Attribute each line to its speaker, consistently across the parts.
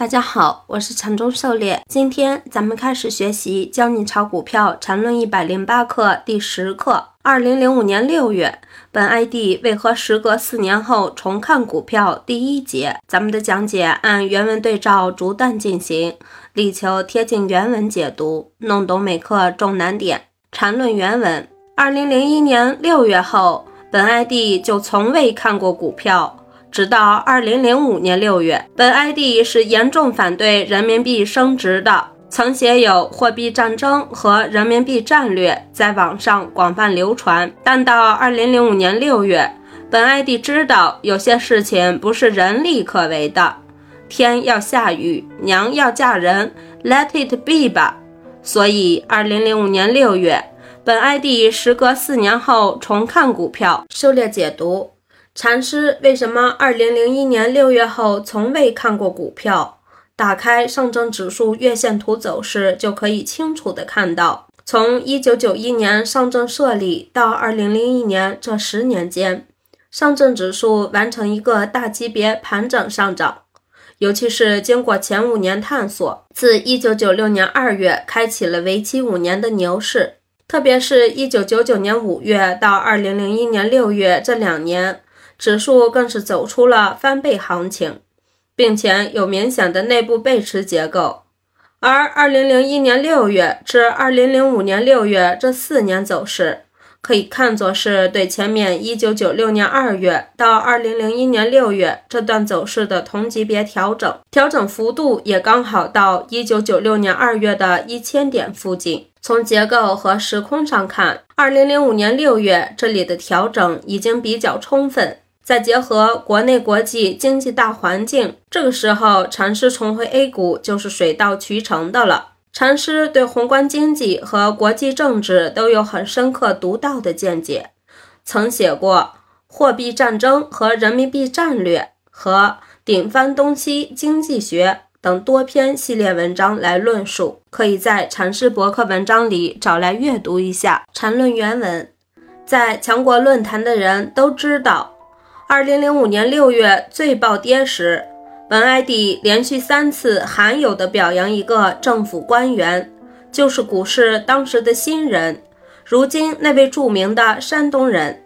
Speaker 1: 大家好，我是禅中狩猎。今天咱们开始学习《教你炒股票禅论一百零八课》第十课。二零零五年六月，本 ID 为何时隔四年后重看股票？第一节，咱们的讲解按原文对照逐段进行，力求贴近原文解读，弄懂每课重难点。禅论原文：二零零一年六月后，本 ID 就从未看过股票。直到二零零五年六月，本 ID 是严重反对人民币升值的，曾写有《货币战争和人民币战略》在网上广泛流传。但到二零零五年六月，本 ID 知道有些事情不是人力可为的，天要下雨，娘要嫁人，Let it be 吧。所以二零零五年六月，本 ID 时隔四年后重看股票，狩猎解读。禅师为什么二零零一年六月后从未看过股票？打开上证指数月线图走势，就可以清楚的看到，从一九九一年上证设立到二零零一年这十年间，上证指数完成一个大级别盘整上涨。尤其是经过前五年探索，自一九九六年二月开启了为期五年的牛市，特别是一九九九年五月到二零零一年六月这两年。指数更是走出了翻倍行情，并且有明显的内部背驰结构。而二零零一年六月至二零零五年六月这四年走势，可以看作是对前面一九九六年二月到二零零一年六月这段走势的同级别调整，调整幅度也刚好到一九九六年二月的一千点附近。从结构和时空上看，二零零五年六月这里的调整已经比较充分。再结合国内国际经济大环境，这个时候禅师重回 A 股就是水到渠成的了。禅师对宏观经济和国际政治都有很深刻独到的见解，曾写过《货币战争和人民币战略》和《顶翻东西经济学》等多篇系列文章来论述，可以在禅师博客文章里找来阅读一下。禅论原文，在强国论坛的人都知道。二零零五年六月最暴跌时，本 ID 连续三次罕有的表扬一个政府官员，就是股市当时的新人，如今那位著名的山东人。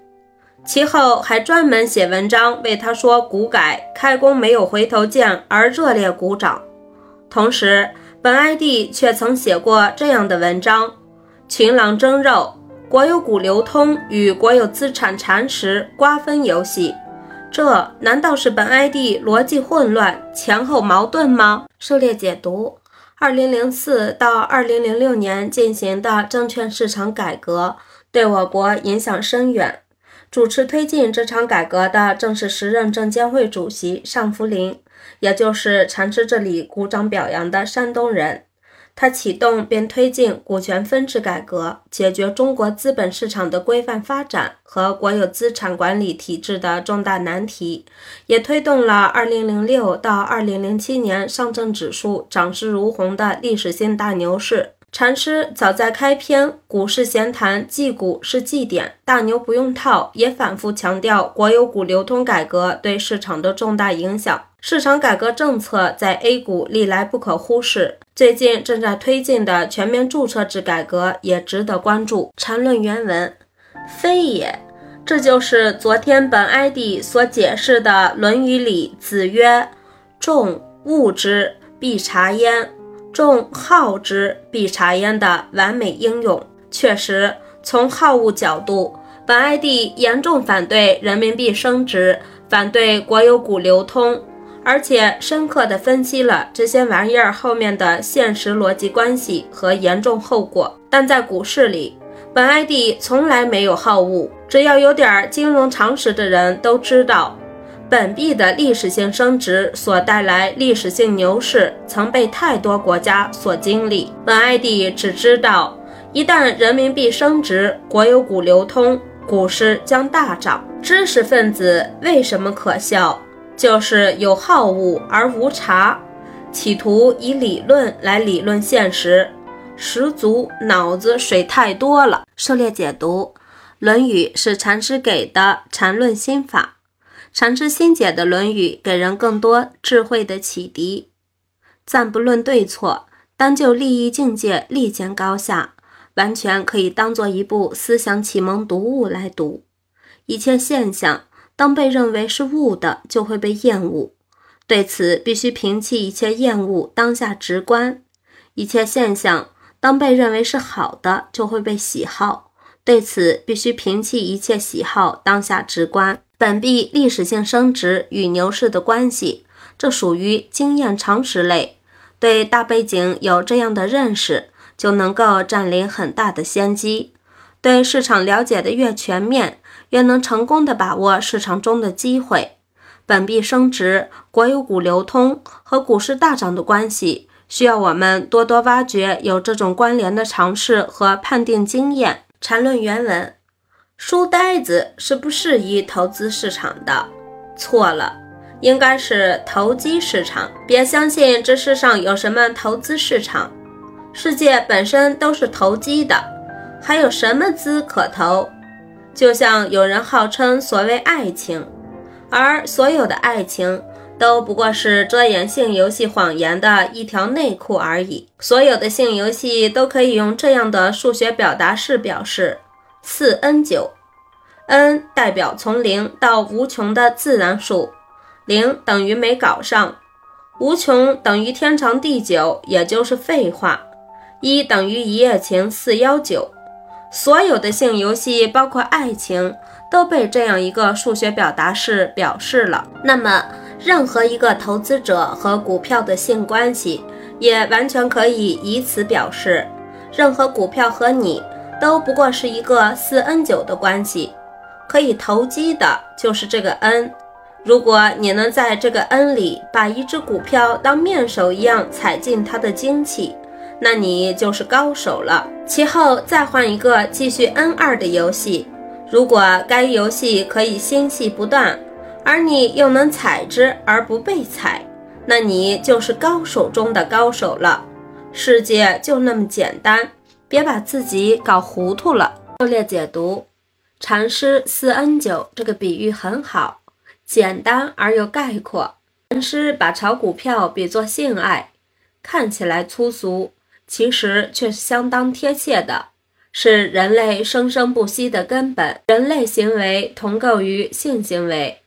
Speaker 1: 其后还专门写文章为他说股改开工没有回头箭而热烈鼓掌。同时，本 ID 却曾写过这样的文章：群狼争肉，国有股流通与国有资产蚕食瓜分游戏。这难道是本 ID 逻辑混乱、前后矛盾吗？狩猎解读：二零零四到二零零六年进行的证券市场改革对我国影响深远。主持推进这场改革的正是时任证监会主席尚福林，也就是禅师这里鼓掌表扬的山东人。他启动并推进股权分置改革，解决中国资本市场的规范发展和国有资产管理体制的重大难题，也推动了2006到2007年上证指数涨势如虹的历史性大牛市。禅师早在开篇《股市闲谈》绩股是绩点，大牛不用套，也反复强调国有股流通改革对市场的重大影响。市场改革政策在 A 股历来不可忽视，最近正在推进的全面注册制改革也值得关注。禅论原文：非也，这就是昨天本 ID 所解释的《论语》里子曰：“众恶之，必察焉。”众好之，必察焉的完美应用。确实，从好恶角度，本 ID 严重反对人民币升值，反对国有股流通，而且深刻地分析了这些玩意儿后面的现实逻辑关系和严重后果。但在股市里，本 ID 从来没有好恶，只要有点金融常识的人都知道。本币的历史性升值所带来历史性牛市，曾被太多国家所经历。本 ID 只知道，一旦人民币升值，国有股流通，股市将大涨。知识分子为什么可笑？就是有好恶而无察，企图以理论来理论现实，十足脑子水太多了。狩猎解读，《论语》是禅师给的禅论心法。禅师新解的《论语》给人更多智慧的启迪。暂不论对错，单就利益境界立见高下，完全可以当做一部思想启蒙读物来读。一切现象当被认为是物的，就会被厌恶。对此，必须摒弃一切厌恶，当下直观。一切现象当被认为是好的，就会被喜好。对此，必须摒弃一切喜好，当下直观。本币历史性升值与牛市的关系，这属于经验常识类。对大背景有这样的认识，就能够占领很大的先机。对市场了解的越全面，越能成功的把握市场中的机会。本币升值、国有股流通和股市大涨的关系，需要我们多多挖掘有这种关联的尝试和判定经验。缠论原文：书呆子是不适宜投资市场的。错了，应该是投机市场。别相信这世上有什么投资市场，世界本身都是投机的，还有什么资可投？就像有人号称所谓爱情。而所有的爱情都不过是遮掩性游戏谎言的一条内裤而已。所有的性游戏都可以用这样的数学表达式表示：四 n 九，n 代表从零到无穷的自然数，零等于没搞上，无穷等于天长地久，也就是废话，一等于一夜情四幺九。所有的性游戏，包括爱情。都被这样一个数学表达式表示了。那么，任何一个投资者和股票的性关系，也完全可以以此表示。任何股票和你都不过是一个四 n 九的关系，可以投机的就是这个 n。如果你能在这个 n 里把一只股票当面手一样踩进它的精气，那你就是高手了。其后再换一个继续 n 二的游戏。如果该游戏可以心系不断，而你又能踩之而不被踩，那你就是高手中的高手了。世界就那么简单，别把自己搞糊涂了。狩猎解读：禅师四 n 九这个比喻很好，简单而又概括。禅师把炒股票比作性爱，看起来粗俗，其实却是相当贴切的。是人类生生不息的根本。人类行为同构于性行为。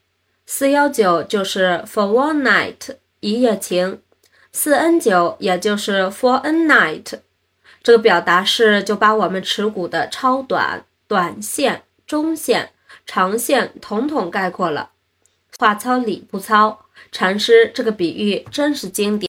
Speaker 1: 四幺九就是 for one night 一夜情，四 n 九也就是 for a night。这个表达式就把我们持股的超短、短线、中线、长线统统概括了。话糙理不糙，禅师这个比喻真是经典。